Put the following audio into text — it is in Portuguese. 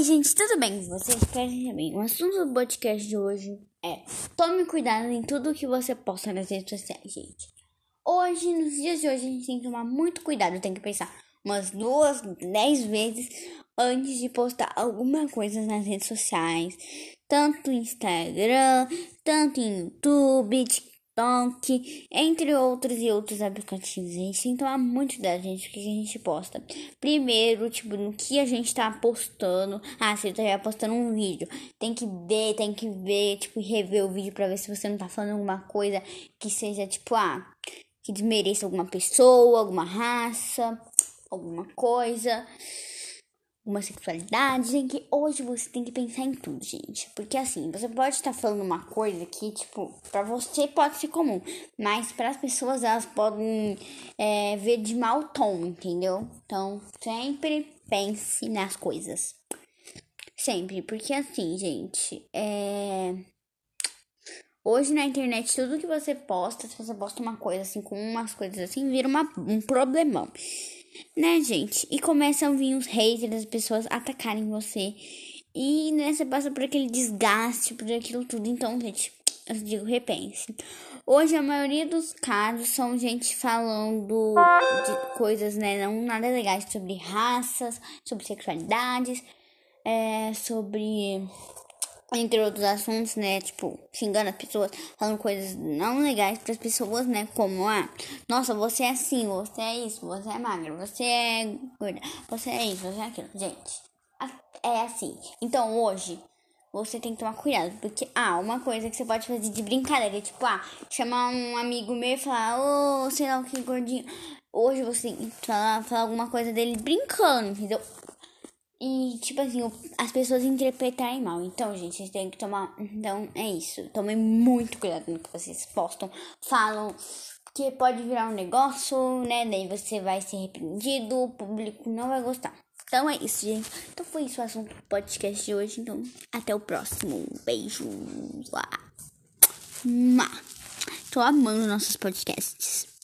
Oi, gente, tudo bem com vocês? Espero que bem. O assunto do podcast de hoje é tome cuidado em tudo que você posta nas redes sociais, gente. Hoje, nos dias de hoje, a gente tem que tomar muito cuidado, tem que pensar umas duas, dez vezes antes de postar alguma coisa nas redes sociais, tanto Instagram, tanto YouTube, TikTok, entre outros e outros aplicativos. A gente que tomar muito cuidado, gente, que a gente posta. Primeiro, tipo, no que a gente tá postando. Ah, você tá postando um vídeo. Tem que ver, tem que ver, tipo, rever o vídeo pra ver se você não tá falando alguma coisa que seja, tipo, ah, que desmereça alguma pessoa, alguma raça, alguma coisa uma sexualidade, em que hoje você tem que pensar em tudo, gente. Porque assim, você pode estar falando uma coisa que, tipo, para você pode ser comum, mas para as pessoas elas podem é, ver de mau tom, entendeu? Então, sempre pense nas coisas. Sempre, porque assim, gente, é. Hoje na internet, tudo que você posta, se você posta uma coisa assim, com umas coisas assim, vira uma, um problemão. Né, gente? E começam a vir os haters, as pessoas atacarem você. E né, você passa por aquele desgaste, por aquilo tudo. Então, gente, eu digo, repense. Hoje a maioria dos casos são gente falando de coisas, né, não nada legais sobre raças, sobre sexualidades, é, sobre entre outros assuntos, né? Tipo, xingando as pessoas, falando coisas não legais para as pessoas, né? Como, ah, nossa, você é assim, você é isso, você é magra, você é gorda, você é isso, você é aquilo. Gente, é assim. Então, hoje, você tem que tomar cuidado, porque, ah, uma coisa que você pode fazer de brincadeira, tipo, ah, chamar um amigo meu e falar, ô, oh, sei lá o que, gordinho. Hoje você tem que falar, falar alguma coisa dele brincando, entendeu? E, tipo assim, as pessoas interpretarem mal. Então, gente, vocês têm que tomar. Então, é isso. Tomem muito cuidado no que vocês postam. Falam que pode virar um negócio, né? Daí você vai ser repreendido, o público não vai gostar. Então é isso, gente. Então foi isso o assunto do podcast de hoje. Então, até o próximo. Beijo. Tô amando nossos podcasts.